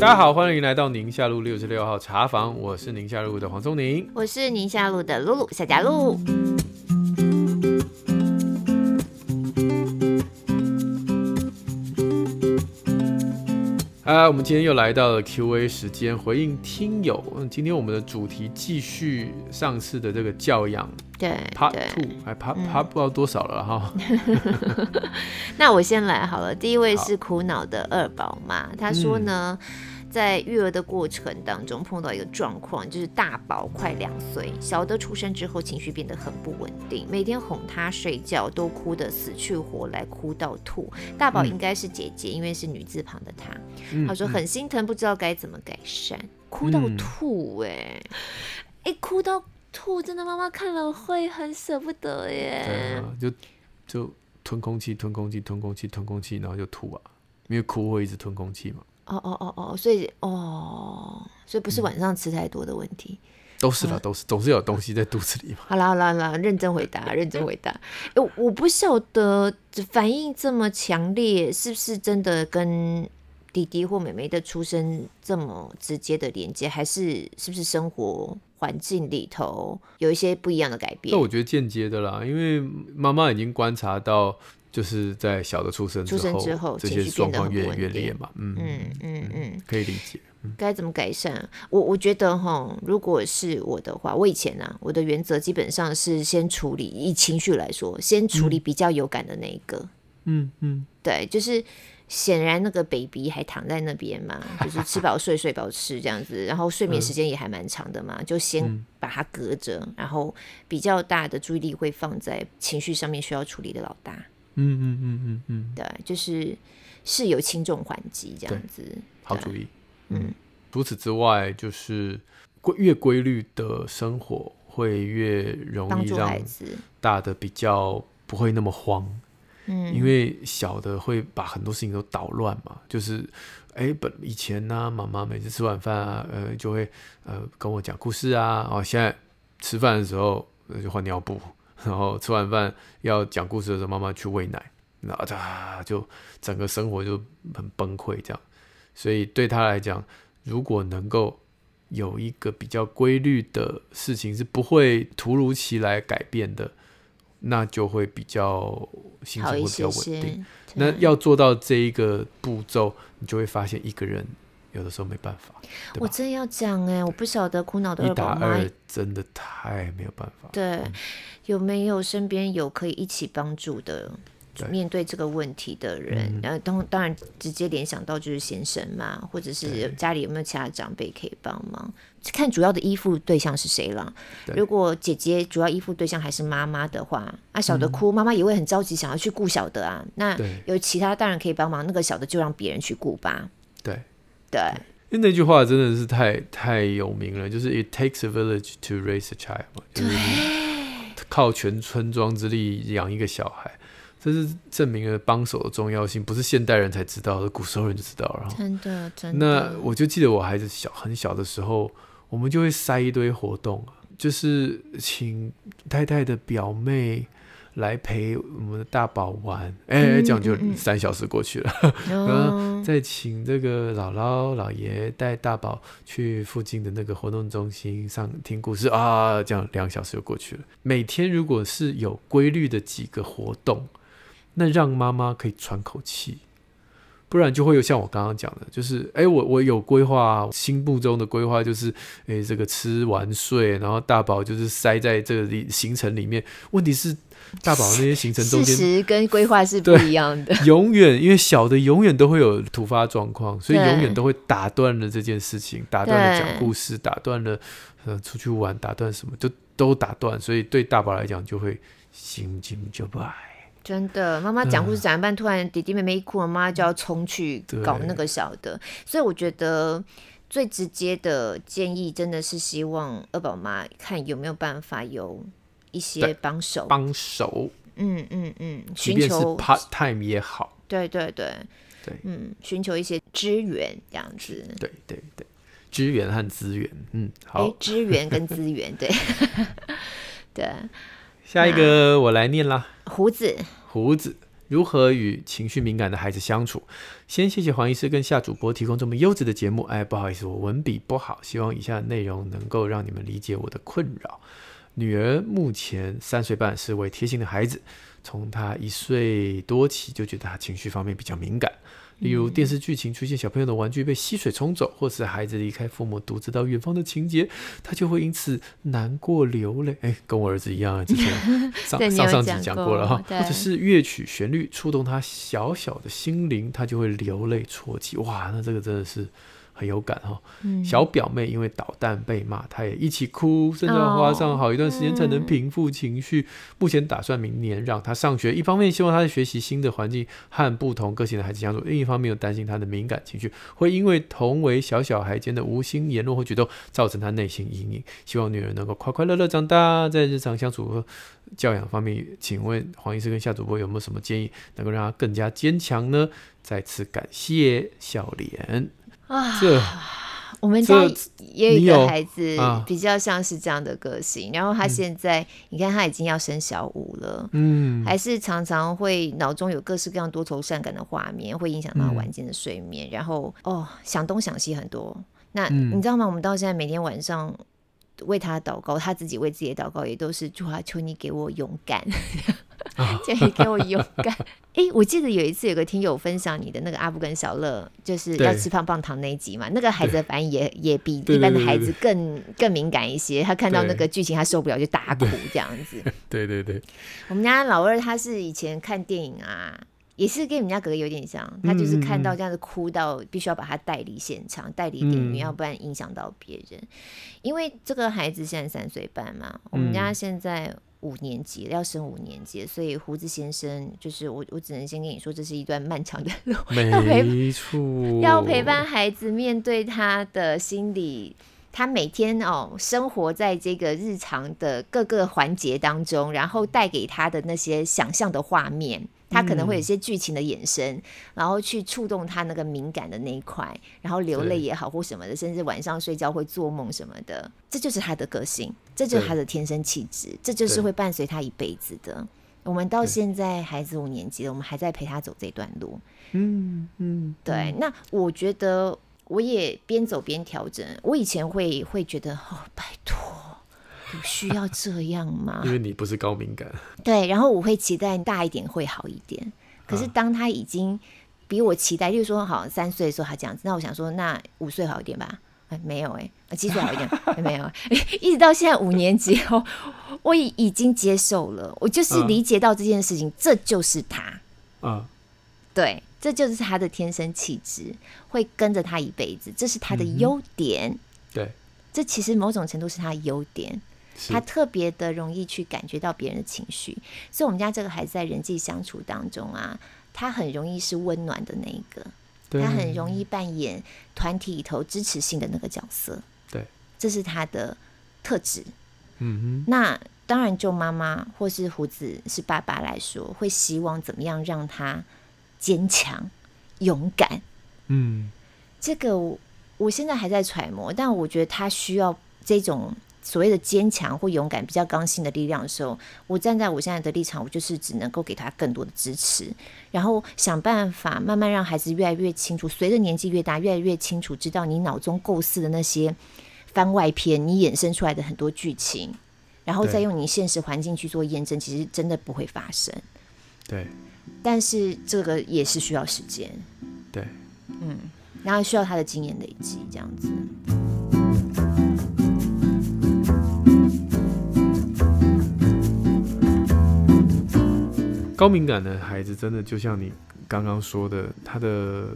大家好，欢迎来到宁夏路六十六号茶房，我是宁夏路的黄宗宁，我是宁夏路的露露夏佳露。啊，我们今天又来到了 Q&A 时间，回应听友。今天我们的主题继续上次的这个教养，对，Part Two，还 Part Part 不知道多少了哈。那我先来好了，第一位是苦恼的二宝妈，她说呢。嗯在育儿的过程当中碰到一个状况，就是大宝快两岁，小的出生之后情绪变得很不稳定，每天哄他睡觉都哭得死去活来，哭到吐。大宝应该是姐姐，嗯、因为是女字旁的她。她说很心疼，不知道该怎么改善，哭到吐哎、欸，哎、嗯欸、哭到吐，真的妈妈看了会很舍不得耶。对啊，就就吞空气，吞空气，吞空气，吞空气，然后就吐啊，因为哭会一直吞空气嘛。哦哦哦哦，所以哦，所以不是晚上吃太多的问题，嗯、都是啦，都是总是有东西在肚子里嘛。好啦好啦好啦，认真回答，认真回答。哎，我不晓得反应这么强烈，是不是真的跟弟弟或妹妹的出生这么直接的连接，还是是不是生活环境里头有一些不一样的改变？那我觉得间接的啦，因为妈妈已经观察到。就是在小的出生之后，出生之后这些状况越越烈嘛，嗯嗯嗯嗯，可以理解。该怎么改善？我我觉得哈，如果是我的话，我以前呢、啊，我的原则基本上是先处理，以情绪来说，先处理比较有感的那一个。嗯嗯，对，就是显然那个 baby 还躺在那边嘛，就是吃饱睡，睡饱吃这样子，然后睡眠时间也还蛮长的嘛，就先把它隔着，然后比较大的注意力会放在情绪上面需要处理的老大。嗯嗯嗯嗯嗯，对，就是是有轻重缓急这样子，好主意。嗯，除此之外，就是规越规律的生活会越容易让大的比较不会那么慌。因为小的会把很多事情都捣乱嘛，就是哎，本以前呢、妈妈每次吃晚饭啊，呃，就会呃跟我讲故事啊，哦，现在吃饭的时候就换尿布。然后吃完饭要讲故事的时候，妈妈去喂奶，然后他就整个生活就很崩溃这样。所以对他来讲，如果能够有一个比较规律的事情是不会突如其来改变的，那就会比较心情会比较稳定。些些那要做到这一个步骤，你就会发现一个人。有的时候没办法，我真要讲哎，我不晓得苦恼的二宝妈真的太没有办法。对，嗯、有没有身边有可以一起帮助的面对这个问题的人？然后当当然直接联想到就是先生嘛，或者是家里有没有其他长辈可以帮忙？看主要的依附对象是谁了。如果姐姐主要依附对象还是妈妈的话，啊小的哭，妈妈也会很着急想要去顾小的啊。那有其他大人可以帮忙，那个小的就让别人去顾吧。对。对，因为那句话真的是太太有名了，就是 "It takes a village to raise a child"，就是靠全村庄之力养一个小孩，这是证明了帮手的重要性，不是现代人才知道的，古时候人就知道了。真的，真的。那我就记得我孩子小很小的时候，我们就会塞一堆活动，就是请太太的表妹。来陪我们的大宝玩，哎、欸，这样就三小时过去了。然后再请这个姥姥姥爷带大宝去附近的那个活动中心上听故事啊，这样两小时就过去了。每天如果是有规律的几个活动，那让妈妈可以喘口气，不然就会有像我刚刚讲的，就是哎、欸，我我有规划，心目中的规划就是哎、欸，这个吃完睡，然后大宝就是塞在这个里行程里面。问题是。大宝那些行程中间，事实 跟规划是不一样的。永远，因为小的永远都会有突发状况，所以永远都会打断了这件事情，打断了讲故事，打断了呃出去玩，打断什么，就都打断。所以对大宝来讲，就会心惊就不爱。真的，妈妈讲故事讲一半，突然弟弟妹妹一哭，妈妈就要冲去搞那个小的。所以我觉得最直接的建议，真的是希望二宝妈看有没有办法有。一些帮手，帮手，嗯嗯嗯，寻求 part time 也好，对对对。对，嗯，寻求一些支援这样子，对对对，支援和资源，嗯，好，欸、支援跟资源，对。对，下一个我来念啦，胡子，胡子，如何与情绪敏感的孩子相处？先谢谢黄医师跟夏主播提供这么优质的节目。哎，不好意思，我文笔不好，希望以下内容能够让你们理解我的困扰。女儿目前三岁半，是位贴心的孩子，从她一岁多起就觉得她情绪方面比较敏感。例如电视剧情出现小朋友的玩具被溪水冲走，或是孩子离开父母独自到远方的情节，他就会因此难过流泪。哎，跟我儿子一样啊，之前上上上集讲过了哈。或者是乐曲旋律触动他小小的心灵，他就会流泪啜泣。哇，那这个真的是。很有感哈，小表妹因为捣蛋被骂，她也一起哭，甚至要花上好一段时间才能平复情绪。目前打算明年让她上学，一方面希望她在学习新的环境和不同个性的孩子相处，另一方面又担心她的敏感情绪会因为同为小小孩间的无心言论或举动造成她内心阴影。希望女儿能够快快乐乐长大，在日常相处和教养方面，请问黄医师跟夏主播有没有什么建议，能够让她更加坚强呢？再次感谢笑脸。啊，我们家也有一个孩子，比较像是这样的个性。然后他现在，嗯、你看他已经要生小五了，嗯，还是常常会脑中有各式各样多愁善感的画面，会影响到晚间的睡眠。嗯、然后哦，想东想西很多。那、嗯、你知道吗？我们到现在每天晚上为他祷告，他自己为自己的祷告，也都是主啊，求你给我勇敢。求你给我勇敢。哎、欸，我记得有一次有个听友分享你的那个阿布跟小乐，就是要吃棒棒糖那一集嘛。那个孩子的反应也也比一般的孩子更更敏感一些。他看到那个剧情，他受不了就大哭这样子。对对对。我们家老二他是以前看电影啊，也是跟你们家哥哥有点像。他就是看到这样子哭到必须要把他带离现场，带离电影院，要不然影响到别人。因为这个孩子现在三岁半嘛，我们家现在。五年级要升五年级，所以胡子先生就是我，我只能先跟你说，这是一段漫长的路，没错，要陪伴孩子面对他的心理，他每天哦生活在这个日常的各个环节当中，然后带给他的那些想象的画面。他可能会有一些剧情的衍生，嗯、然后去触动他那个敏感的那一块，然后流泪也好或什么的，甚至晚上睡觉会做梦什么的，这就是他的个性，这就是他的天生气质，这就是会伴随他一辈子的。我们到现在孩子五年级了，我们还在陪他走这段路。嗯嗯，对。那我觉得我也边走边调整。我以前会会觉得哦，拜托。有需要这样吗？因为你不是高敏感。对，然后我会期待大一点会好一点。可是当他已经比我期待，就是说好三岁的时候他这样子，那我想说那五岁好一点吧？哎，没有哎、欸，七岁好一点 没有？一直到现在五年级后，我已已经接受了，我就是理解到这件事情，嗯、这就是他。嗯，对，这就是他的天生气质，会跟着他一辈子，这是他的优点。嗯、对，这其实某种程度是他的优点。他特别的容易去感觉到别人的情绪，所以我们家这个孩子在人际相处当中啊，他很容易是温暖的那一个，他很容易扮演团体里头支持性的那个角色。对，这是他的特质。嗯哼。那当然，就妈妈或是胡子是爸爸来说，会希望怎么样让他坚强、勇敢。嗯，这个我，我现在还在揣摩，但我觉得他需要这种。所谓的坚强或勇敢、比较刚性的力量的时候，我站在我现在的立场，我就是只能够给他更多的支持，然后想办法慢慢让孩子越来越清楚，随着年纪越大，越来越清楚知道你脑中构思的那些番外篇，你衍生出来的很多剧情，然后再用你现实环境去做验证，其实真的不会发生。对，但是这个也是需要时间。对，嗯，然后需要他的经验累积，这样子。高敏感的孩子真的就像你刚刚说的，他的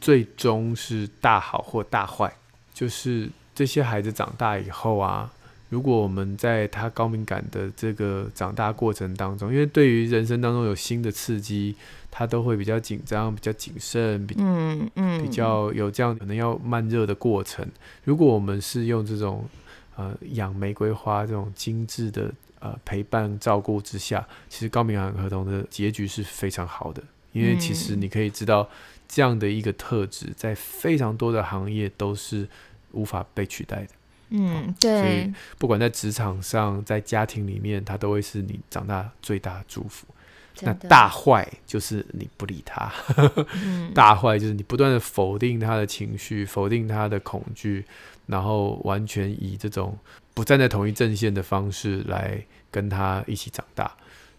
最终是大好或大坏。就是这些孩子长大以后啊，如果我们在他高敏感的这个长大过程当中，因为对于人生当中有新的刺激，他都会比较紧张、比较谨慎，比嗯嗯，比较有这样可能要慢热的过程。如果我们是用这种呃养玫瑰花这种精致的。呃，陪伴照顾之下，其实高敏感儿童的结局是非常好的，因为其实你可以知道，这样的一个特质在非常多的行业都是无法被取代的。嗯，对。所以不管在职场上，在家庭里面，它都会是你长大最大的祝福。那大坏就是你不理他，嗯、大坏就是你不断的否定他的情绪，否定他的恐惧，然后完全以这种不站在同一阵线的方式来跟他一起长大，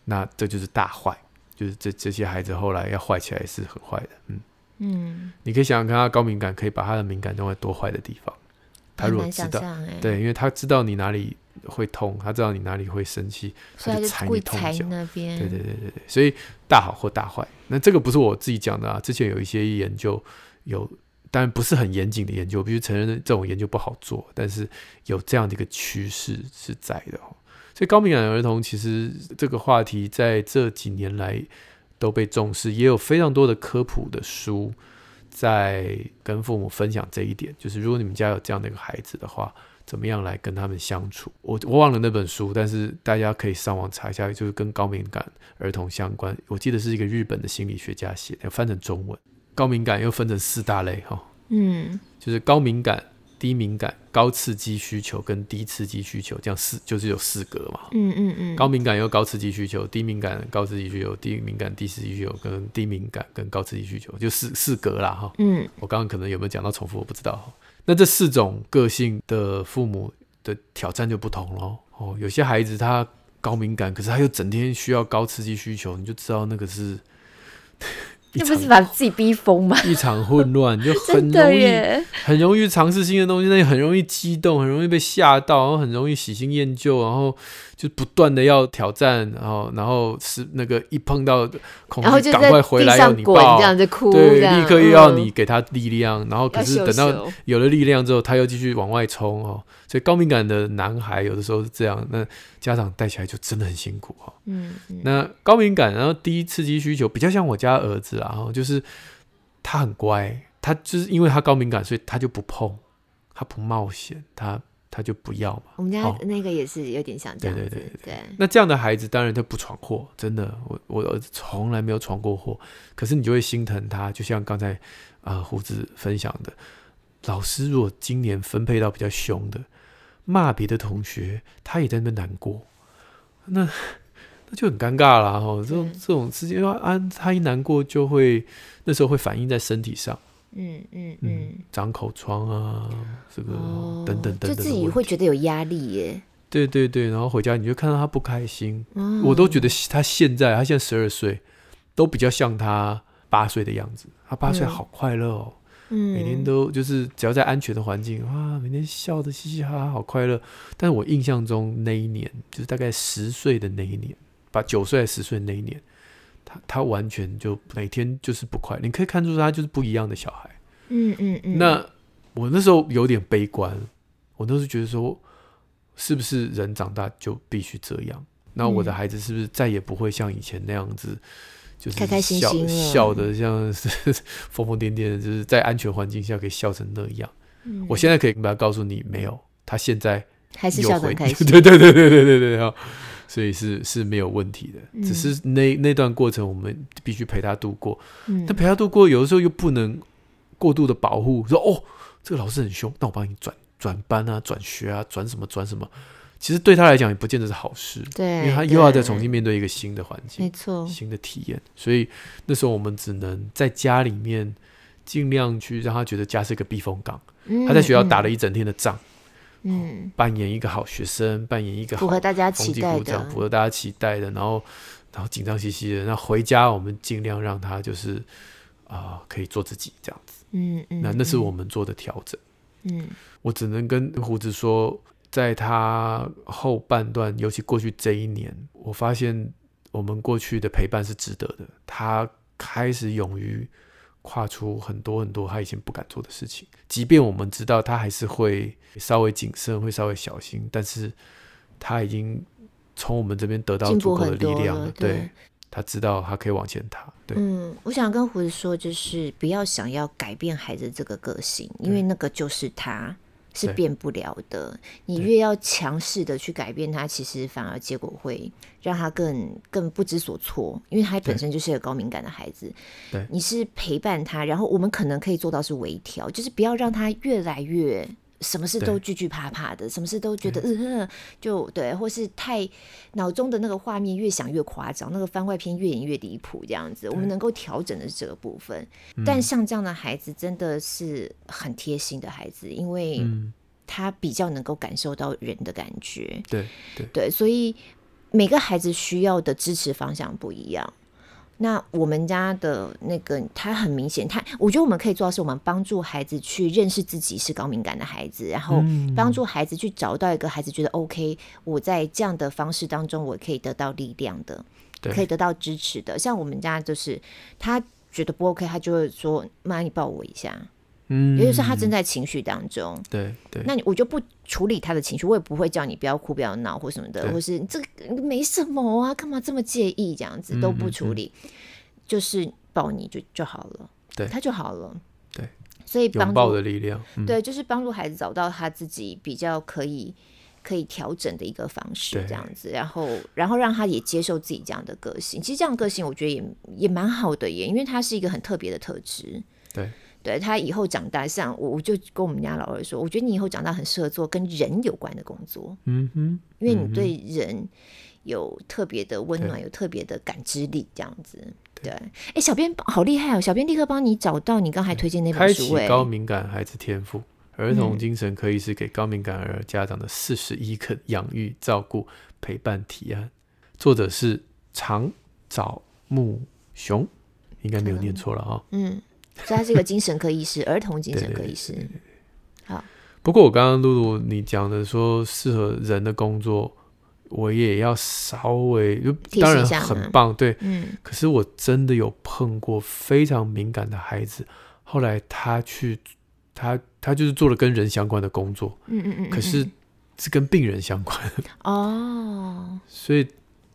那这就是大坏，就是这这些孩子后来要坏起来是很坏的，嗯嗯，你可以想想看，他高敏感可以把他的敏感用在多坏的地方，他如果知道，对，因为他知道你哪里。会痛，他知道你哪里会生气，他就踩你痛脚。对对对对对，所以大好或大坏，那这个不是我自己讲的啊。之前有一些研究有，当然不是很严谨的研究，必须承认这种研究不好做，但是有这样的一个趋势是在的。所以高敏感儿童其实这个话题在这几年来都被重视，也有非常多的科普的书在跟父母分享这一点，就是如果你们家有这样的一个孩子的话。怎么样来跟他们相处？我我忘了那本书，但是大家可以上网查一下，就是跟高敏感儿童相关。我记得是一个日本的心理学家写的，翻成中文。高敏感又分成四大类哈，嗯，就是高敏感、低敏感、高刺激需求跟低刺激需求，这样四就是有四格嘛。嗯嗯嗯。高敏感又高刺激需求，低敏感高刺激需求，低敏感低刺激需求跟低敏感跟高刺激需求，就四四格啦哈。嗯，我刚刚可能有没有讲到重复，我不知道。那这四种个性的父母的挑战就不同咯。哦，有些孩子他高敏感，可是他又整天需要高刺激需求，你就知道那个是。那不是把自己逼疯吗？一场混乱，就很容易，很容易尝试新的东西，那也很容易激动，很容易被吓到，然后很容易喜新厌旧，然后就不断的要挑战，然后然后是那个一碰到恐惧，赶快回来要你抱，这样子哭，对，立刻又要你给他力量，嗯、然后可是等到有了力量之后，他又继续往外冲哦。所以高敏感的男孩有的时候是这样，那家长带起来就真的很辛苦哈。嗯，嗯，那高敏感，然后低刺激需求比较像我家儿子啦，然后就是他很乖，他就是因为他高敏感，所以他就不碰，他不冒险，他他就不要嘛。我们家那个也是有点像这样子。对对对对。对那这样的孩子当然他不闯祸，真的，我我儿子从来没有闯过祸，可是你就会心疼他，就像刚才啊、呃、胡子分享的，老师如果今年分配到比较凶的。骂别的同学，他也在那边难过，那那就很尴尬了哈。这种这种事情，因为啊，他一难过就会那时候会反映在身体上，嗯嗯嗯，长口疮啊，这个、哦、等等等等，就自己会觉得有压力耶。对对对，然后回家你就看到他不开心，哦、我都觉得他现在他现在十二岁，都比较像他八岁的样子。他八岁好快乐哦。嗯每天都就是只要在安全的环境，哇，每天笑的嘻嘻哈哈，好快乐。但是我印象中那一年，就是大概十岁的那一年，把九岁还是十岁那一年，他他完全就每天就是不快。你可以看出他就是不一样的小孩。嗯嗯嗯。那我那时候有点悲观，我都是觉得说，是不是人长大就必须这样？那我的孩子是不是再也不会像以前那样子？就是笑开开心心笑的像是疯疯癫癫的，就是在安全环境下可以笑成那样。嗯、我现在可以把他告诉你，没有，他现在还是笑得很开心。对对对对对对对，所以是是没有问题的，嗯、只是那那段过程我们必须陪他度过。嗯、但陪他度过，有的时候又不能过度的保护，说哦，这个老师很凶，那我帮你转转班啊，转学啊，转什么转什么。其实对他来讲也不见得是好事，对，因为他又要再重新面对一个新的环境，没错，新的体验。所以那时候我们只能在家里面尽量去让他觉得家是一个避风港。嗯、他在学校打了一整天的仗，嗯，扮演一个好学生，扮演一个好，符合大家期待的，符合大家期待的，然后然后紧张兮兮的。那回家我们尽量让他就是啊、呃，可以做自己这样子。嗯嗯，那那是我们做的调整。嗯，我只能跟胡子说。在他后半段，尤其过去这一年，我发现我们过去的陪伴是值得的。他开始勇于跨出很多很多他以前不敢做的事情，即便我们知道他还是会稍微谨慎，会稍微小心，但是他已经从我们这边得到足够的力量了。了对，对，他知道他可以往前踏。对，嗯，我想跟胡子说，就是不要想要改变孩子这个个性，因为那个就是他。是变不了的。你越要强势的去改变他，其实反而结果会让他更更不知所措，因为他本身就是一个高敏感的孩子。对，你是陪伴他，然后我们可能可以做到是微调，就是不要让他越来越什么事都惧惧怕怕的，什么事都觉得嗯呃，就对，或是太脑中的那个画面越想越夸张，那个番外篇越演越离谱，这样子，我们能够调整的是这个部分。但像这样的孩子真的是很贴心的孩子，因为他比较能够感受到人的感觉。对对对，所以每个孩子需要的支持方向不一样。那我们家的那个，他很明显，他我觉得我们可以做到是，我们帮助孩子去认识自己是高敏感的孩子，然后帮助孩子去找到一个孩子觉得 OK，我在这样的方式当中，我可以得到力量的，可以得到支持的。像我们家就是，他觉得不 OK，他就会说：“妈，你抱我一下。”嗯，也就是他正在情绪当中，对对，那你我就不处理他的情绪，我也不会叫你不要哭、不要闹或什么的，或是这个没什么啊，干嘛这么介意？这样子都不处理，嗯嗯嗯，就是抱你就就好了，对，他就好了，对，所以拥抱的力量，嗯，对，就是帮助孩子找到他自己比较可以可以调整的一个方式，这样子，然后然后让他也接受自己这样的个性。其实这样的个性我觉得也也蛮好的耶，因为他是一个很特别的特质，对。对，他以后长大，像我，我就跟我们家老二说，我觉得你以后长大很适合做跟人有关的工作。嗯哼，因为你对人有特别的温暖，有特别的感知力，这样子。对，哎，小编好厉害哦！小编立刻帮你找到你刚才推荐那本书，高敏感孩子天赋：儿童精神可以是给高敏感儿家长的四十一个养育、照顾、陪伴提案，作者是长沼木雄，应该没有念错了啊。嗯。所以他是一个精神科医师，儿童精神科医师。好，不过我刚刚露露你讲的说适合人的工作，我也要稍微就当然很棒，对，嗯。可是我真的有碰过非常敏感的孩子，后来他去他他就是做了跟人相关的工作，嗯嗯嗯，可是是跟病人相关哦，所以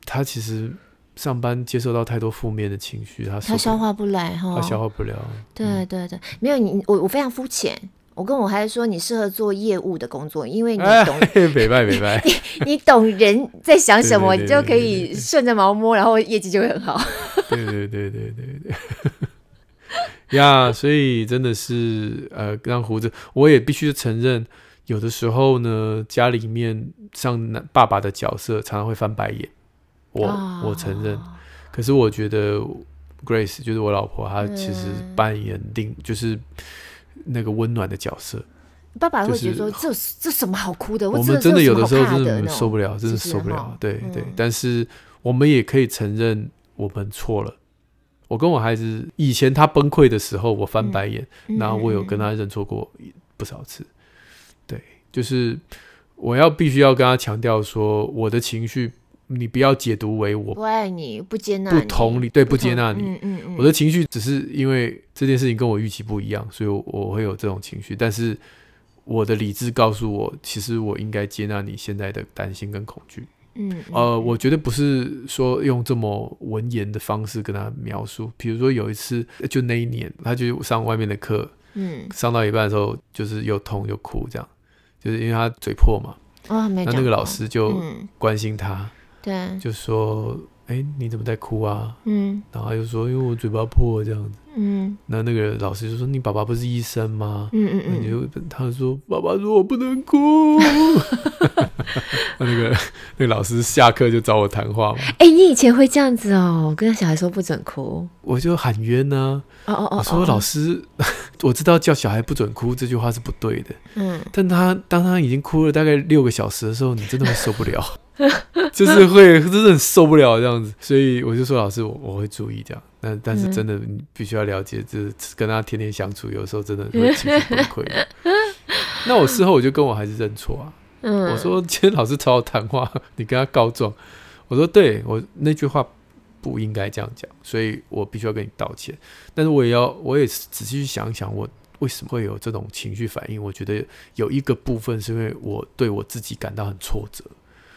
他其实。上班接受到太多负面的情绪，他他消化不来哈，他消化不了。对对对，没有你，我我非常肤浅。我跟我孩子说，你适合做业务的工作，因为你懂，明白明白，你懂人在想什么，你就可以顺着毛摸，然后业绩就会很好。对对对对对对，呀，所以真的是呃，让胡子，我也必须承认，有的时候呢，家里面像男爸爸的角色，常常会翻白眼。我我承认，可是我觉得 Grace 就是我老婆，她其实扮演定就是那个温暖的角色。爸爸会觉得说：“这这什么好哭的？”我们真的有的时候真的受不了，真的受不了。对对，但是我们也可以承认我们错了。我跟我孩子以前他崩溃的时候，我翻白眼，然后我有跟他认错过不少次。对，就是我要必须要跟他强调说，我的情绪。你不要解读为我不爱你、不接纳、不同理，对，不接纳你。嗯嗯嗯。我的情绪只是因为这件事情跟我预期不一样，所以我会有这种情绪。但是我的理智告诉我，其实我应该接纳你现在的担心跟恐惧。嗯。呃，我觉得不是说用这么文言的方式跟他描述。比如说有一次，就那一年，他就上外面的课，嗯，上到一半的时候，就是又痛又哭，这样，就是因为他嘴破嘛。啊，没。那那个老师就关心他。对，就说，哎、欸，你怎么在哭啊？嗯，然后他就说，因为我嘴巴破这样子。嗯，那那个老师就说，你爸爸不是医生吗？嗯嗯嗯，就他说，爸爸说我不能哭。那 那个那个老师下课就找我谈话嘛。哎、欸，你以前会这样子哦？我跟小孩说不准哭，我就喊冤呢、啊。哦哦哦，我说老师，我知道叫小孩不准哭这句话是不对的。嗯，但他当他已经哭了大概六个小时的时候，你真的会受不了。就是会，真的很受不了这样子，所以我就说老师，我我会注意这样。但但是真的，你必须要了解，就是跟他天天相处，有时候真的会情绪崩溃。那我事后我就跟我孩子认错啊，我说今天老师找我谈话，你跟他告状。我说对，我那句话不应该这样讲，所以我必须要跟你道歉。但是我也要，我也仔细去想一想，我为什么会有这种情绪反应？我觉得有一个部分是因为我对我自己感到很挫折。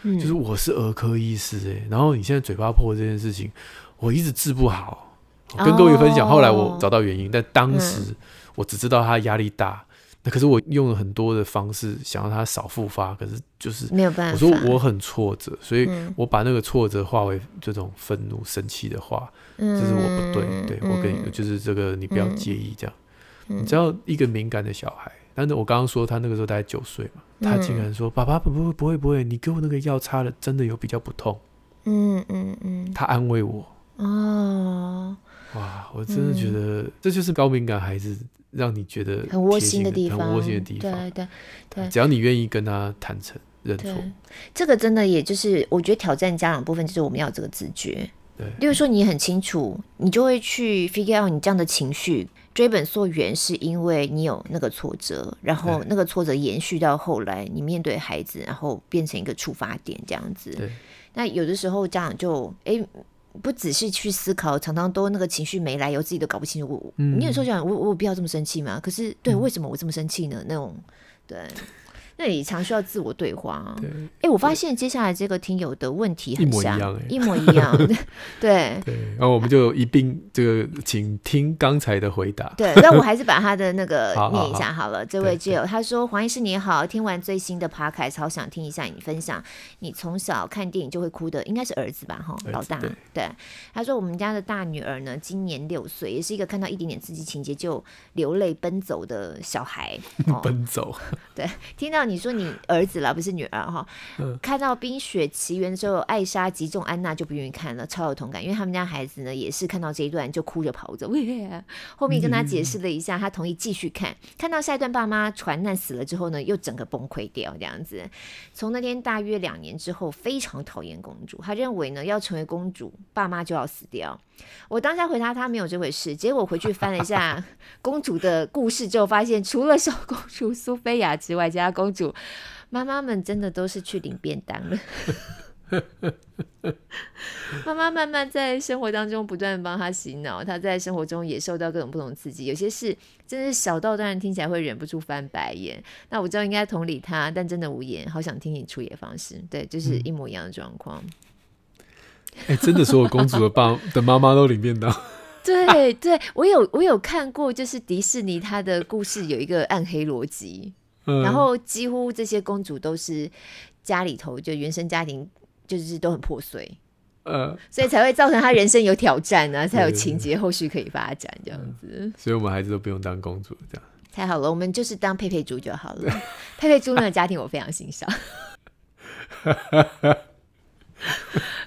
就是我是儿科医师哎、欸，然后你现在嘴巴破这件事情，我一直治不好。跟各位分享，后来我找到原因，但当时我只知道他压力大。那可是我用了很多的方式，想让他少复发，可是就是没有办法。我说我很挫折，所以我把那个挫折化为这种愤怒、生气的话，这是我不对。对我跟你就是这个，你不要介意这样。嗯、你知道一个敏感的小孩，但是我刚刚说他那个时候大概九岁嘛，他竟然说：“嗯、爸爸不不不会不会，你给我那个药擦了，真的有比较不痛。嗯”嗯嗯。嗯，他安慰我。哦，哇，我真的觉得、嗯、这就是高敏感孩子让你觉得很窝心的地方，很窝心的地方。对对对，只要你愿意跟他坦诚认错，这个真的也就是我觉得挑战家长部分，就是我们要有这个自觉。对，例如说你很清楚，你就会去 figure out 你这样的情绪追本溯源，是因为你有那个挫折，然后那个挫折延续到后来，你面对孩子，然后变成一个触发点这样子。对，那有的时候家长就哎。欸不仔细去思考，常常都那个情绪没来由，自己都搞不清楚。我，嗯、你有时候想，我我有必要这么生气吗？可是，对，为什么我这么生气呢？那种，对。那也常需要自我对话。对，哎、欸，我发现接下来这个听友的问题很像，一模一样，一模一样。对对，然后我们就一并这个，请听刚才的回答。对，那我还是把他的那个 念一下好了。好好好，这位 Jill 他说：“黄医师你好，听完最新的 Podcast，好想听一下你分享你从小看电影就会哭的，应该是儿子吧？哈，老大。对，对，他说我们家的大女儿呢，今年六岁，也是一个看到一点点刺激情节就流泪奔走的小孩。哦、奔走。对，听到。你说你儿子啦，不是女儿哈？嗯、看 到《冰雪奇缘》的时候，艾莎击中安娜就不愿意看了，超有同感。因为他们家孩子呢，也是看到这一段就哭着跑走。后面跟他解释了一下，他同意继续看。嗯、看到下一段，爸妈船难死了之后呢，又整个崩溃掉这样子。从那天大约两年之后，非常讨厌公主。他认为呢，要成为公主，爸妈就要死掉。我当下回答他没有这回事。结果回去翻了一下公主的故事之后，发现除了小公主苏菲亚之外，其他公主妈妈们真的都是去领便当了。妈妈慢慢在生活当中不断帮他洗脑，他在生活中也受到各种不同刺激，有些事真的是小到当然听起来会忍不住翻白眼。那我知道应该同理他，但真的无言。好想听你出演方式，对，就是一模一样的状况。哎、欸，真的，所有公主的爸 的妈妈都领便当。对对，我有我有看过，就是迪士尼它的故事有一个暗黑逻辑，嗯、然后几乎这些公主都是家里头就原生家庭就是都很破碎，呃，所以才会造成她人生有挑战啊，才有情节后续可以发展这样子。嗯、所以我们孩子都不用当公主，这样太好了，我们就是当佩佩猪就好了。佩佩猪那个家庭我非常欣赏。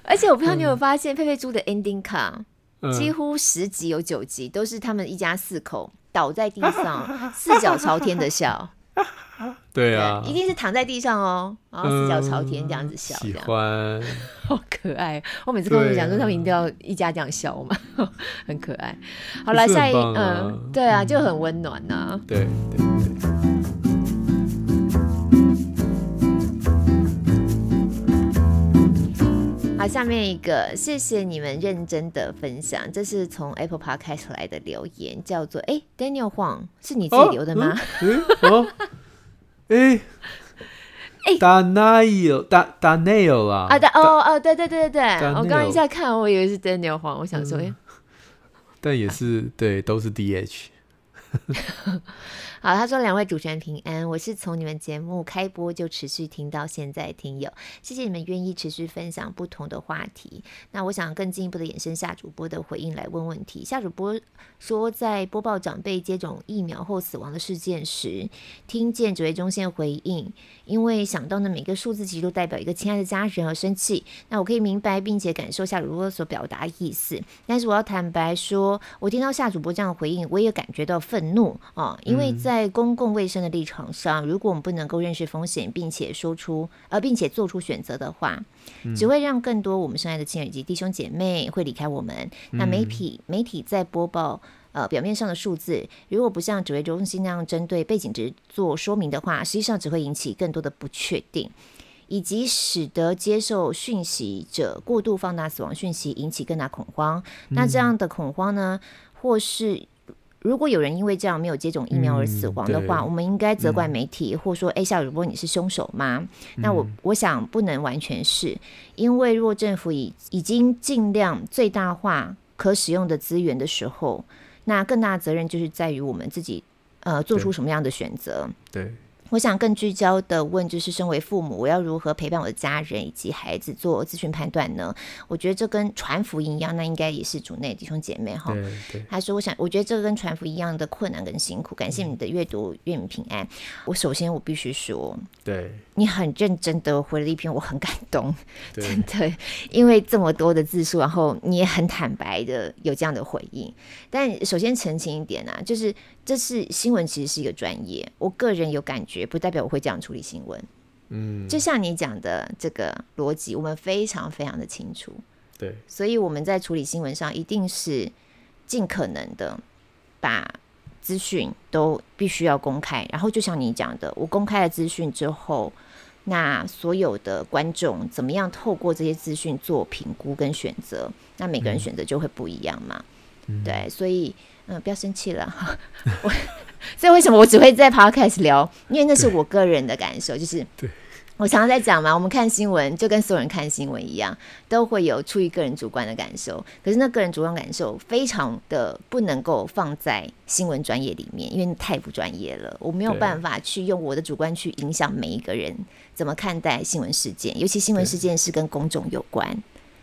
而且我不知道你有没有发现，佩佩猪的 ending 卡、嗯、几乎十集有九集都是他们一家四口倒在地上，四脚朝天的笑。对啊对，一定是躺在地上哦，然后四脚朝天这样子笑，喜欢，好可爱。我每次跟我讲说，他们一定要一家这样笑嘛，很可爱。好了，啊、下一嗯，对啊，就很温暖呐、啊。对对对。好，下面一个，谢谢你们认真的分享。这是从 Apple Podcast 来的留言，叫做“哎，Daniel Huang 是你自己留的吗？”哎哎，Daniel，Daniel 啊，啊，哦哦，对对对对对，我刚刚一下看，我以为是 Daniel Huang，我想说，但也是对，都是 DH。好，他说两位主持人平安，我是从你们节目开播就持续听到现在，听友，谢谢你们愿意持续分享不同的话题。那我想更进一步的延伸夏主播的回应来问问题。夏主播说，在播报长辈接种疫苗后死亡的事件时，听见指挥中心的回应，因为想到呢每个数字其实都代表一个亲爱的家人而生气。那我可以明白并且感受夏主播所表达意思，但是我要坦白说，我听到夏主播这样的回应，我也感觉到愤怒啊，因为。在公共卫生的立场上，如果我们不能够认识风险，并且说出呃，并且做出选择的话，只会让更多我们深爱的亲人以及弟兄姐妹会离开我们。嗯、那媒体媒体在播报呃表面上的数字，如果不像指挥中心那样针对背景值做说明的话，实际上只会引起更多的不确定，以及使得接受讯息者过度放大死亡讯息，引起更大恐慌。那这样的恐慌呢，或是如果有人因为这样没有接种疫苗而死亡的话，嗯、我们应该责怪媒体，嗯、或说：“哎，夏主播，你是凶手吗？”嗯、那我我想不能完全是，因为若政府已已经尽量最大化可使用的资源的时候，那更大的责任就是在于我们自己，呃，做出什么样的选择。对，我想更聚焦的问，就是身为父母，我要如何陪伴我的家人以及孩子做咨询判断呢？我觉得这跟传福音一样，那应该也是主内弟兄姐妹哈。他说：“我想，我觉得这个跟传福音一样的困难跟辛苦。感谢你的阅读，愿你平安。嗯”我首先我必须说，对你很认真的回了一篇，我很感动，真的，因为这么多的字数，然后你也很坦白的有这样的回应。但首先澄清一点啊，就是这是新闻，其实是一个专业，我个人有感觉。不代表我会这样处理新闻，嗯，就像你讲的这个逻辑，我们非常非常的清楚，对，所以我们在处理新闻上，一定是尽可能的把资讯都必须要公开。然后就像你讲的，我公开了资讯之后，那所有的观众怎么样透过这些资讯做评估跟选择？那每个人选择就会不一样嘛，嗯、对，所以嗯，不要生气了，我。所以为什么我只会在 Podcast 聊？因为那是我个人的感受，就是我常常在讲嘛，我们看新闻就跟所有人看新闻一样，都会有出于个人主观的感受。可是那个人主观感受非常的不能够放在新闻专业里面，因为太不专业了。我没有办法去用我的主观去影响每一个人怎么看待新闻事件，尤其新闻事件是跟公众有关。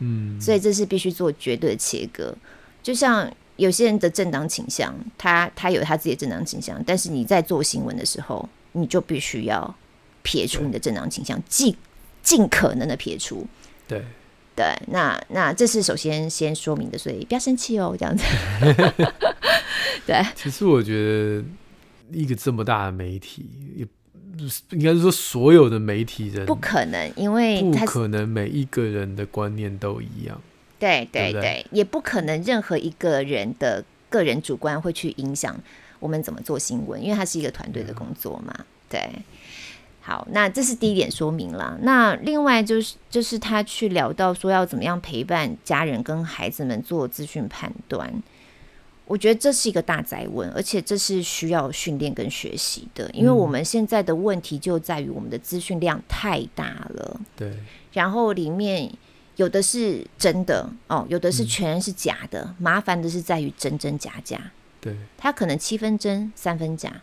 嗯，所以这是必须做绝对的切割，就像。有些人的政党倾向，他他有他自己的政党倾向，但是你在做新闻的时候，你就必须要撇除你的政党倾向，尽尽可能的撇除。对对，那那这是首先先说明的，所以不要生气哦，这样子。对，其实我觉得一个这么大的媒体，也应该是说所有的媒体人不可能，因为不可能每一个人的观念都一样。对对对，也不可能任何一个人的个人主观会去影响我们怎么做新闻，因为它是一个团队的工作嘛。嗯、对，好，那这是第一点说明了。那另外就是就是他去聊到说要怎么样陪伴家人跟孩子们做资讯判断，我觉得这是一个大哉问，而且这是需要训练跟学习的，因为我们现在的问题就在于我们的资讯量太大了。对，然后里面。有的是真的哦，有的是全是假的。嗯、麻烦的是在于真真假假，对，它可能七分真三分假，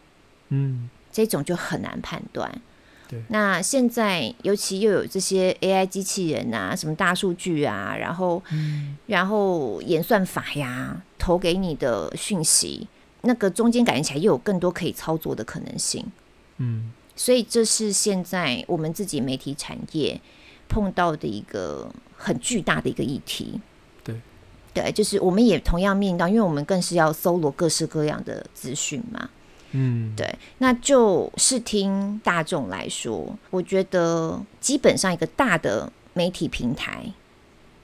嗯，这种就很难判断。对，那现在尤其又有这些 AI 机器人啊，什么大数据啊，然后，嗯、然后演算法呀，投给你的讯息，那个中间感觉起来又有更多可以操作的可能性，嗯，所以这是现在我们自己媒体产业碰到的一个。很巨大的一个议题，对，对，就是我们也同样面临到，因为我们更是要搜罗各式各样的资讯嘛，嗯，对，那就视听大众来说，我觉得基本上一个大的媒体平台，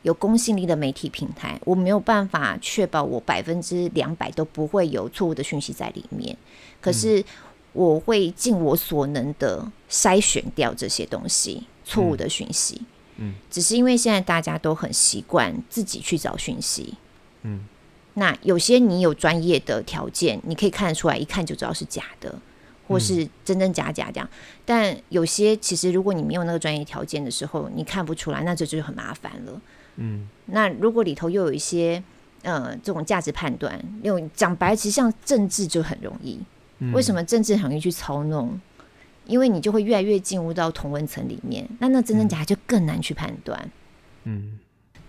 有公信力的媒体平台，我没有办法确保我百分之两百都不会有错误的讯息在里面，可是我会尽我所能的筛选掉这些东西，错误的讯息。嗯嗯，只是因为现在大家都很习惯自己去找讯息，嗯，那有些你有专业的条件，你可以看得出来，一看就知道是假的，或是真真假假这样。嗯、但有些其实如果你没有那个专业条件的时候，你看不出来，那这就很麻烦了。嗯，那如果里头又有一些呃这种价值判断，用讲白，其实像政治就很容易。嗯、为什么政治很容易去操弄？因为你就会越来越进入到同温层里面，那那真真假假就更难去判断。嗯，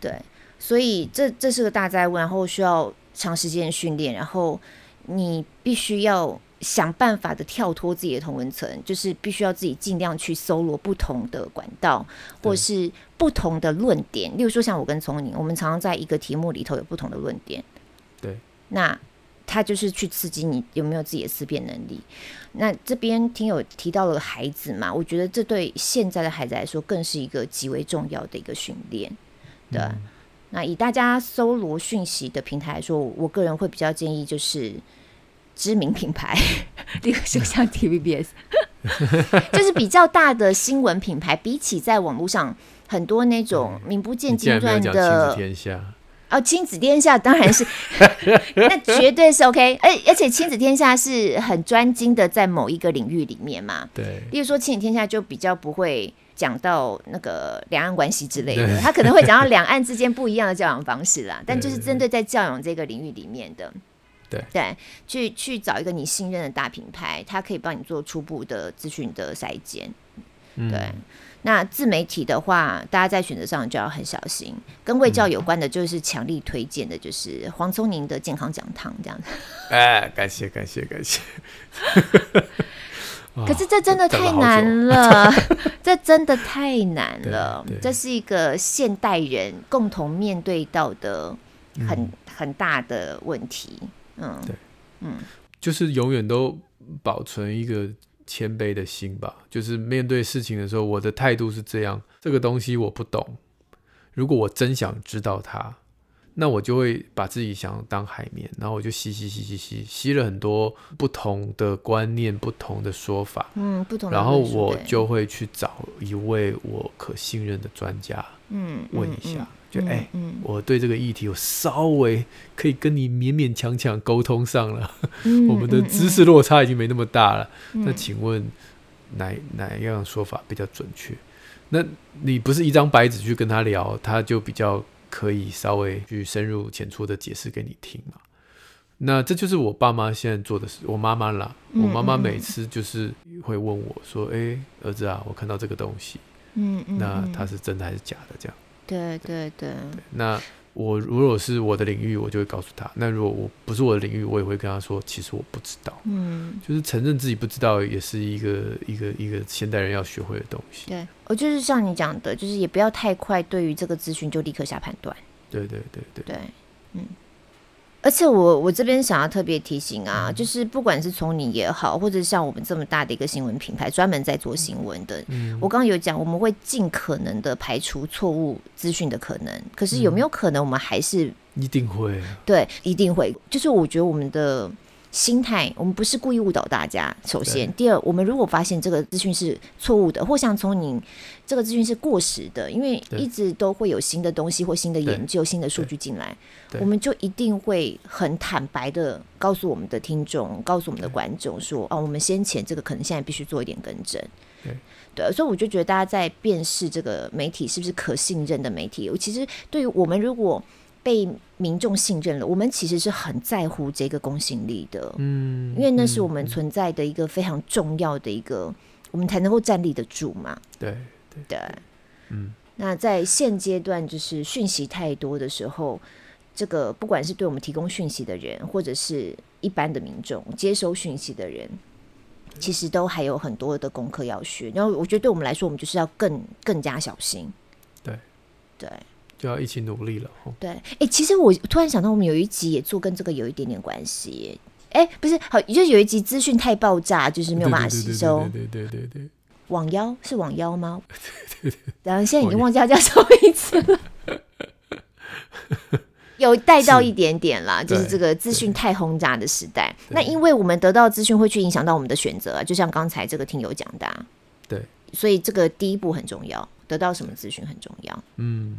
对，所以这这是个大灾问，然后需要长时间训练，然后你必须要想办法的跳脱自己的同温层，就是必须要自己尽量去搜罗不同的管道，或是不同的论点。例如说，像我跟聪宁，我们常常在一个题目里头有不同的论点。对，那。他就是去刺激你有没有自己的思辨能力。那这边听友提到了孩子嘛，我觉得这对现在的孩子来说更是一个极为重要的一个训练。对，嗯、那以大家搜罗讯息的平台来说，我个人会比较建议就是知名品牌，例如说像 TVBS，就是比较大的新闻品牌，比起在网络上很多那种名不见经传的。哦，亲子天下当然是，那绝对是 OK，而而且亲子天下是很专精的在某一个领域里面嘛。对，例如说亲子天下就比较不会讲到那个两岸关系之类的，他可能会讲到两岸之间不一样的教养方式啦。但就是针对在教养这个领域里面的，对对，去去找一个你信任的大品牌，它可以帮你做初步的资讯的筛检。对，嗯、那自媒体的话，大家在选择上就要很小心。跟卫教有关的，就是强力推荐的，就是黄瑽宁的健康讲堂这样子。哎，感谢感谢感谢。可是这真的太难了，这真的太难了。这是一个现代人共同面对到的很、嗯、很大的问题。嗯，对，嗯，就是永远都保存一个谦卑的心吧。就是面对事情的时候，我的态度是这样：这个东西我不懂，如果我真想知道它。那我就会把自己想当海绵，然后我就吸吸吸吸吸吸了很多不同的观念、不同的说法，嗯，不同的。然后我就会去找一位我可信任的专家，嗯，问一下，嗯、就哎，嗯、我对这个议题有稍微可以跟你勉勉强强沟通上了，嗯、我们的知识落差已经没那么大了。嗯、那请问哪哪一样说法比较准确？那你不是一张白纸去跟他聊，他就比较。可以稍微去深入浅出的解释给你听嘛？那这就是我爸妈现在做的事。我妈妈啦，嗯、我妈妈每次就是会问我说：“哎、嗯欸，儿子啊，我看到这个东西，嗯，嗯，那它是真的还是假的？”这样。对对对。对那。我如果是我的领域，我就会告诉他；那如果我不是我的领域，我也会跟他说，其实我不知道。嗯，就是承认自己不知道，也是一个一个一个现代人要学会的东西。对，我就是像你讲的，就是也不要太快对于这个资讯就立刻下判断。对对对对对，嗯。而且我我这边想要特别提醒啊，嗯、就是不管是从你也好，或者像我们这么大的一个新闻品牌，专门在做新闻的，嗯、我刚刚有讲，我们会尽可能的排除错误资讯的可能。可是有没有可能，我们还是、嗯、一定会？对，一定会。就是我觉得我们的。心态，我们不是故意误导大家。首先，第二，我们如果发现这个资讯是错误的，或像从你这个资讯是过时的，因为一直都会有新的东西或新的研究、新的数据进来，我们就一定会很坦白的告诉我们的听众、告诉我们的观众说：“对哦，我们先前这个可能现在必须做一点更正。对”对，所以我就觉得大家在辨识这个媒体是不是可信任的媒体，其实对于我们如果。被民众信任了，我们其实是很在乎这个公信力的，嗯，因为那是我们存在的一个非常重要的一个，嗯、我们才能够站立得住嘛。对对对，嗯。那在现阶段，就是讯息太多的时候，这个不管是对我们提供讯息的人，或者是一般的民众接收讯息的人，其实都还有很多的功课要学。然后，我觉得对我们来说，我们就是要更更加小心。对对。就要一起努力了。对，哎、欸，其实我突然想到，我们有一集也做跟这个有一点点关系。哎、欸，不是，好，就是有一集资讯太爆炸，就是没有办法吸收。对对对对对。网妖是网妖吗？对对对。然后现在已经忘记他叫什么名字了。有带到一点点啦，是就是这个资讯太轰炸的时代。那因为我们得到资讯会去影响到我们的选择啊，就像刚才这个听友讲的、啊。对。所以这个第一步很重要，得到什么资讯很重要。嗯。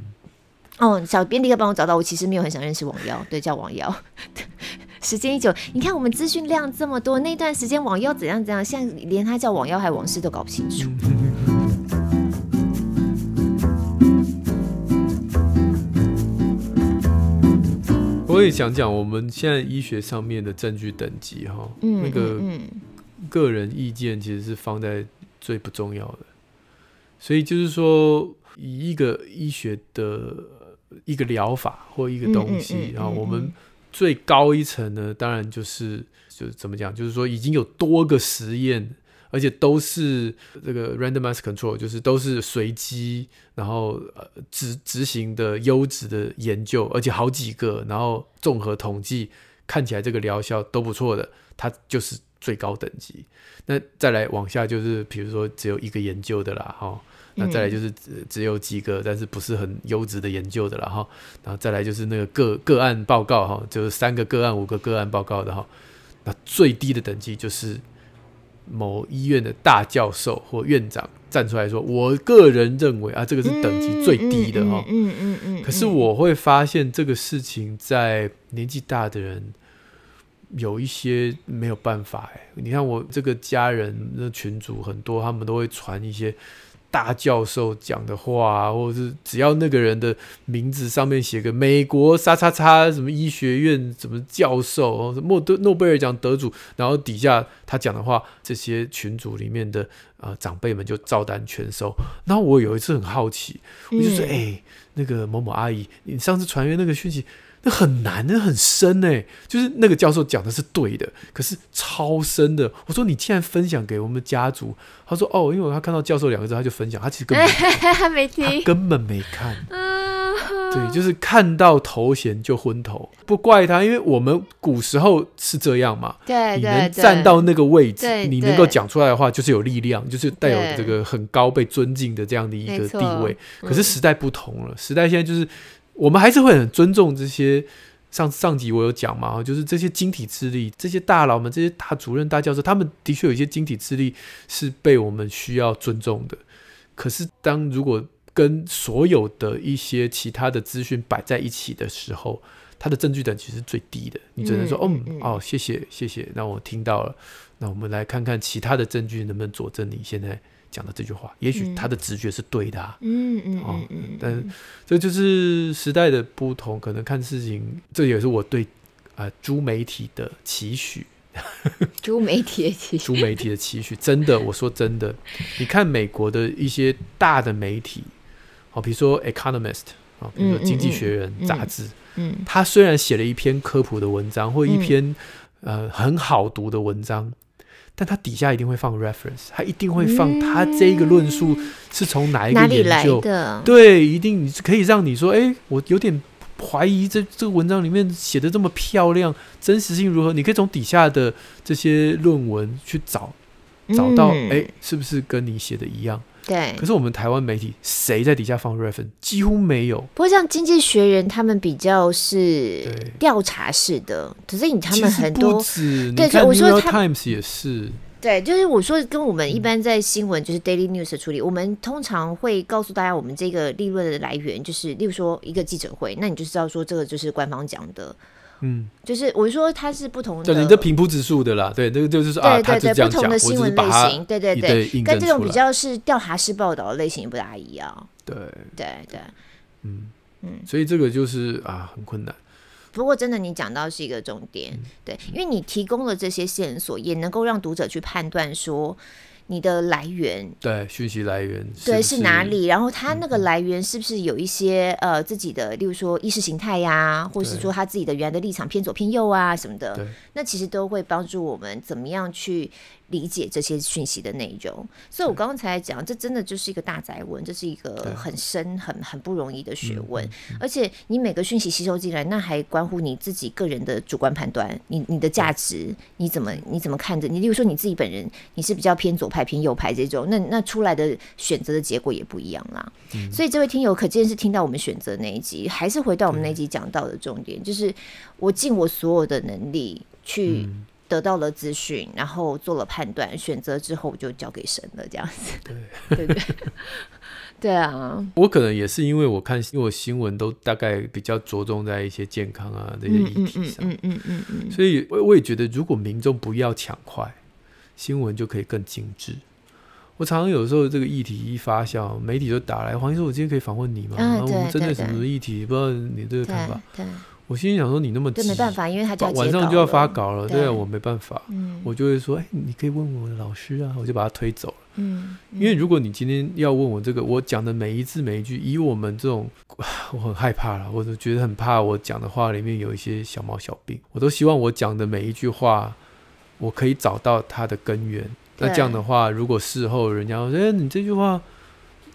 哦，小编立刻帮我找到。我其实没有很想认识网妖，对，叫网妖。时间一久，你看我们资讯量这么多，那段时间网妖怎样怎样，现在连他叫网妖还网师都搞不清楚。我也想讲，我们现在医学上面的证据等级哈，嗯、那个个人意见其实是放在最不重要的，所以就是说，以一个医学的。一个疗法或一个东西，嗯嗯嗯嗯、然后我们最高一层呢，当然就是就是怎么讲，就是说已经有多个实验，而且都是这个 randomized control，就是都是随机，然后呃执执行的优质的研究，而且好几个，然后综合统计看起来这个疗效都不错的，它就是最高等级。那再来往下就是，比如说只有一个研究的啦，哈。那再来就是只只有几个，但是不是很优质的研究的了哈。然后再来就是那个个个案报告哈，就是三个个案、五个个案报告的哈。那最低的等级就是某医院的大教授或院长站出来说：“我个人认为啊，这个是等级最低的哈。”嗯嗯嗯。可是我会发现这个事情在年纪大的人有一些没有办法哎。你看我这个家人的群组很多，他们都会传一些。大教授讲的话，或者是只要那个人的名字上面写个美国叉叉叉什么医学院什么教授，什么诺诺贝尔奖得主，然后底下他讲的话，这些群组里面的呃长辈们就照单全收。然后我有一次很好奇，我就说：“哎、嗯欸，那个某某阿姨，你上次传阅那个讯息。”那很难，那很深哎，就是那个教授讲的是对的，可是超深的。我说你既然分享给我们家族，他说哦，因为他看到教授两个字，他就分享，他其实根本没，没听，他根本没看。对，就是看到头衔就昏头，不怪他，因为我们古时候是这样嘛。对，你能站到那个位置，你能够讲出来的话，就是有力量，就是带有这个很高被尊敬的这样的一个地位。可是时代不同了，时代现在就是。我们还是会很尊重这些，上上集我有讲嘛，就是这些晶体智力，这些大佬们，这些大主任、大教授，他们的确有一些晶体智力是被我们需要尊重的。可是，当如果跟所有的一些其他的资讯摆在一起的时候，它的证据等级是最低的。你只能说，嗯，嗯，哦，谢谢，谢谢，那我听到了。那我们来看看其他的证据能不能佐证你现在。讲的这句话，也许他的直觉是对的，啊，嗯嗯嗯嗯，但是这就是时代的不同，可能看事情，这也是我对啊诸、呃、媒体的期许，诸媒体的期许，诸媒体的期许，真的，我说真的，你看美国的一些大的媒体，好，比如说《Economist》啊，比如说《经济学人》杂志，嗯，他虽然写了一篇科普的文章，或一篇、嗯、呃很好读的文章。但它底下一定会放 reference，它一定会放它这个论述是从哪一个研究的？对，一定你可以让你说，哎，我有点怀疑这这个文章里面写的这么漂亮，真实性如何？你可以从底下的这些论文去找，找到，哎，是不是跟你写的一样？对。可是我们台湾媒体谁在底下放 reference？几乎没有。不过像《经济学人》他们比较是调查式的，可是你他们很多，对，所以我说 Times 也是。对，就是我说跟我们一般在新闻就是 daily news 的处理，嗯、我们通常会告诉大家我们这个利润的来源，就是例如说一个记者会，那你就知道说这个就是官方讲的。嗯，就是我说它是不同的，对，你的平铺直述的啦，对，那个就是说啊，对对对，不同的新闻类型，对对对，跟这种比较是调查式报道的类型不大一样，对。对对，嗯。嗯，所以这个就是啊很困难。不过真的你讲到是一个重点，嗯、对，因为你提供了这些线索，也能够让读者去判断说。你的来源，对，讯息来源对，是哪里？然后他那个来源是不是有一些、嗯、呃自己的，例如说意识形态呀、啊，或是说他自己的原来的立场偏左偏右啊什么的？对，那其实都会帮助我们怎么样去。理解这些讯息的内容，所以我刚才讲，这真的就是一个大宅问，这是一个很深、很很不容易的学问。而且你每个讯息吸收进来，那还关乎你自己个人的主观判断，你你的价值，你怎么你怎么看着？你例如说你自己本人，你是比较偏左派、偏右派这种，那那出来的选择的结果也不一样啦。所以这位听友可见是听到我们选择那一集，还是回到我们那一集讲到的重点，就是我尽我所有的能力去。得到了资讯，然后做了判断，选择之后就交给神了，这样子。对 对对，对啊。我可能也是因为我看，因为我新闻都大概比较着重在一些健康啊这些议题上，嗯嗯嗯嗯，嗯，嗯，嗯，所以我我也觉得，如果民众不要抢快，新闻就可以更精致。我常常有时候这个议题一发酵，媒体就打来，黄医生，我今天可以访问你吗？啊，我们针对什么议题？不知道你这个看法。对。对我心里想说，你那么急，没办法，因为他晚上就要发稿了，对啊，我没办法，嗯，我就会说，哎，你可以问我的老师啊，我就把他推走了，嗯，因为如果你今天要问我这个，我讲的每一字每一句，以我们这种，我很害怕了，我都觉得很怕，我讲的话里面有一些小毛小病，我都希望我讲的每一句话，我可以找到它的根源。那这样的话，如果事后人家说，哎，你这句话。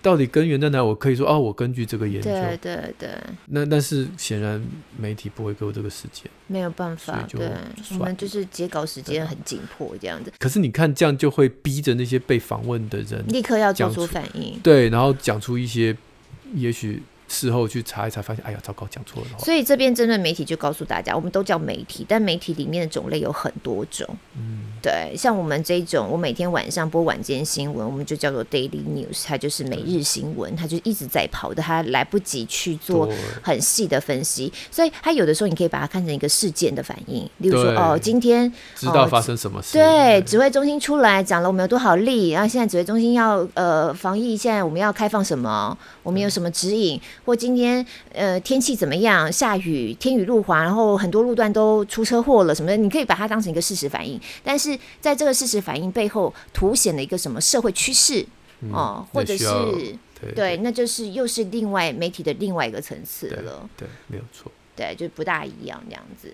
到底根源在哪？我可以说哦，我根据这个研究。对对对。那但是显然媒体不会给我这个时间，没有办法。对，我们就是截稿时间很紧迫这样子。可是你看，这样就会逼着那些被访问的人立刻要做出反应。对，然后讲出一些，也许事后去查一查，发现哎呀，糟糕，讲错了。所以这边针对媒体就告诉大家，我们都叫媒体，但媒体里面的种类有很多种。嗯。对，像我们这种，我每天晚上播晚间新闻，我们就叫做 daily news，它就是每日新闻，它就一直在跑的，它来不及去做很细的分析，所以它有的时候你可以把它看成一个事件的反应，例如说哦，今天知道发生什么事，哦、对，指挥中心出来讲了我们有多少例，然后现在指挥中心要呃防疫，现在我们要开放什么，我们有什么指引，或今天呃天气怎么样，下雨，天雨路滑，然后很多路段都出车祸了什么的，你可以把它当成一个事实反应，但是。在这个事实反应背后，凸显了一个什么社会趋势哦，或者是对，那就是又是另外媒体的另外一个层次了。对，对，没有错。对，就不大一样这样子。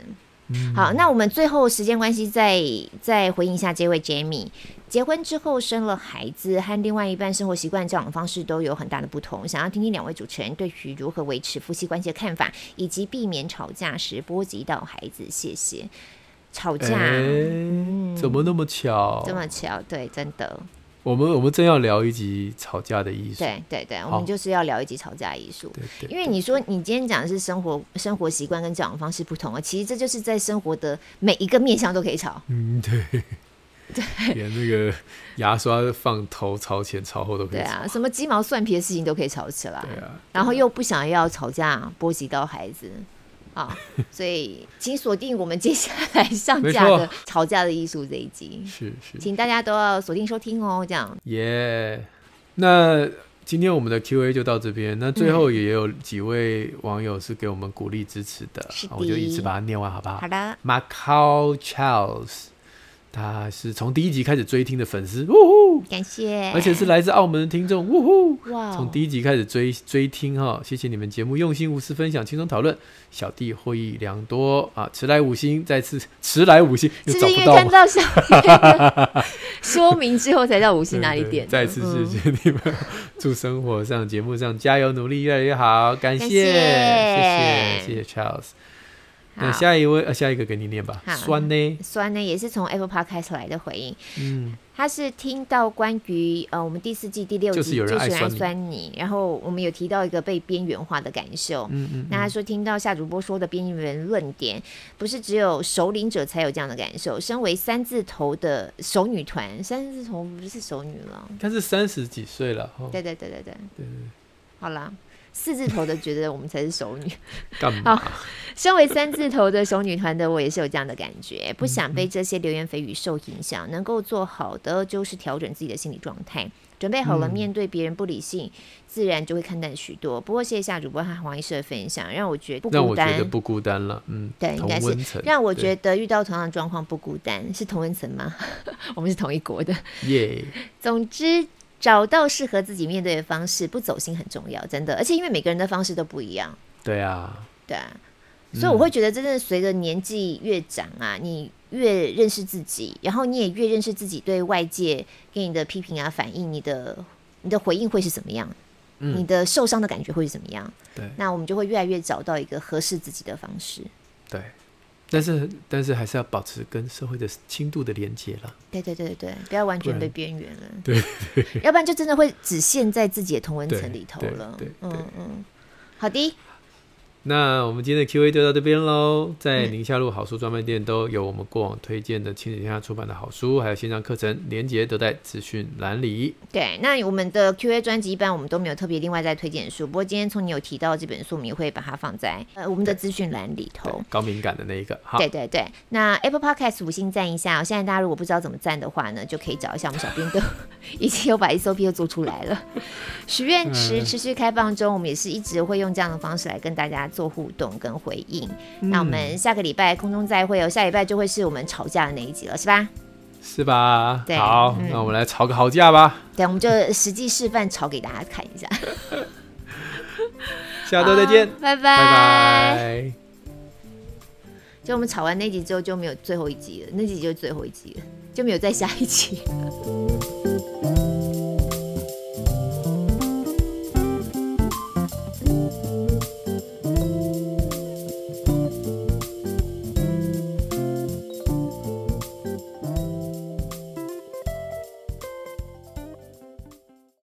嗯、好，那我们最后时间关系，再再回应一下这位 Jamie。结婚之后生了孩子，和另外一半生活习惯、交往方式都有很大的不同。想要听听两位主持人对于如何维持夫妻关系的看法，以及避免吵架时波及到孩子。谢谢。吵架、欸嗯，怎么那么巧？这么巧，对，真的。我们我们正要聊一集吵架的艺术，对对对，我们就是要聊一集吵架艺术。因为你说你今天讲的是生活生活习惯跟交往方式不同啊，其实这就是在生活的每一个面向都可以吵。嗯，对 对，连那个牙刷放头朝前朝后都可以吵。对啊，什么鸡毛蒜皮的事情都可以吵起来。对啊，然后又不想要吵架波及到孩子。啊，所以请锁定我们接下来上架的吵架的艺术这一集，是是，请大家都要锁定收听哦，这样。耶、yeah，那今天我们的 Q&A 就到这边，那最后也有几位网友是给我们鼓励支持的，的，我就一次把它念完，好不好？好的。Macau Charles。他是从第一集开始追听的粉丝，呜呼，感谢，而且是来自澳门的听众，呜呼，哇，从第一集开始追追听哈，谢谢你们节目用心无私分享，轻松讨论，小弟获益良多啊，迟来五星，再次 迟来五星，又找不到，看到小弟 说明之后才到五星哪里点，再次谢谢你们，祝生活上节目上加油努力越来越好，感谢，谢谢，谢谢 Charles。那下一位，呃，下一个给你念吧。酸呢？酸呢？也是从 Apple Podcast 来的回应。嗯，他是听到关于呃，我们第四季第六集就是有人爱酸你，然后我们有提到一个被边缘化的感受。嗯嗯。那他说听到夏主播说的边缘论点，不是只有首领者才有这样的感受。身为三字头的熟女团，三字头不是熟女了，她是三十几岁了。对对对对对。对对。好啦。四字头的觉得我们才是熟女，干嘛？好，身为三字头的熟女团的我也是有这样的感觉，不想被这些流言蜚语受影响，能够做好的就是调整自己的心理状态，准备好了面对别人不理性，自然就会看淡许多。不过谢谢夏主播和黄医师的分享，让我觉得不孤单，让我觉得不孤单了。嗯，对，应该是让我觉得遇到同样的状况不孤单，是同温层吗？我们是同一国的，耶、总之。找到适合自己面对的方式，不走心很重要，真的。而且因为每个人的方式都不一样。对啊，对啊，所以我会觉得，真的随着年纪越长啊，嗯，你越认识自己，然后你也越认识自己对外界给你的批评啊、反应，你的你的回应会是怎么样？嗯，你的受伤的感觉会是怎么样？对，那我们就会越来越找到一个合适自己的方式。对。但是，但是还是要保持跟社会的轻度的连接了。对对对对，不要完全被边缘了。对，对，要不然就真的会只陷在自己的同文层里头了。对，对，对，嗯嗯，好的。那我们今天的 Q&A 就到这边喽。在宁夏路好书专卖店都有我们过往推荐的亲子天下出版的好书，还有线上课程，连接都在资讯栏里。对，那我们的 Q&A 专辑一般我们都没有特别另外再推荐书，不过今天从你有提到这本书，我们也会把它放在呃我们的资讯栏里头。高敏感的那一个。好。对对对。那 Apple Podcast 五星赞一下，现在大家如果不知道怎么赞的话呢，就可以找一下我们小编哥，已经有把 SOP 都做出来了。许愿池持续开放中，我们也是一直会用这样的方式来跟大家。做互动跟回应，嗯，那我们下个礼拜空中再会哦。下礼拜就会是我们吵架的那一集了，是吧？是吧？对，好，嗯，那我们来吵个好架吧。对，我们就实际示范吵给大家看一下。下周再见，拜拜，拜拜。就我们吵完那集之后就没有最后一集了，那集就是最后一集了，就没有再下一集了。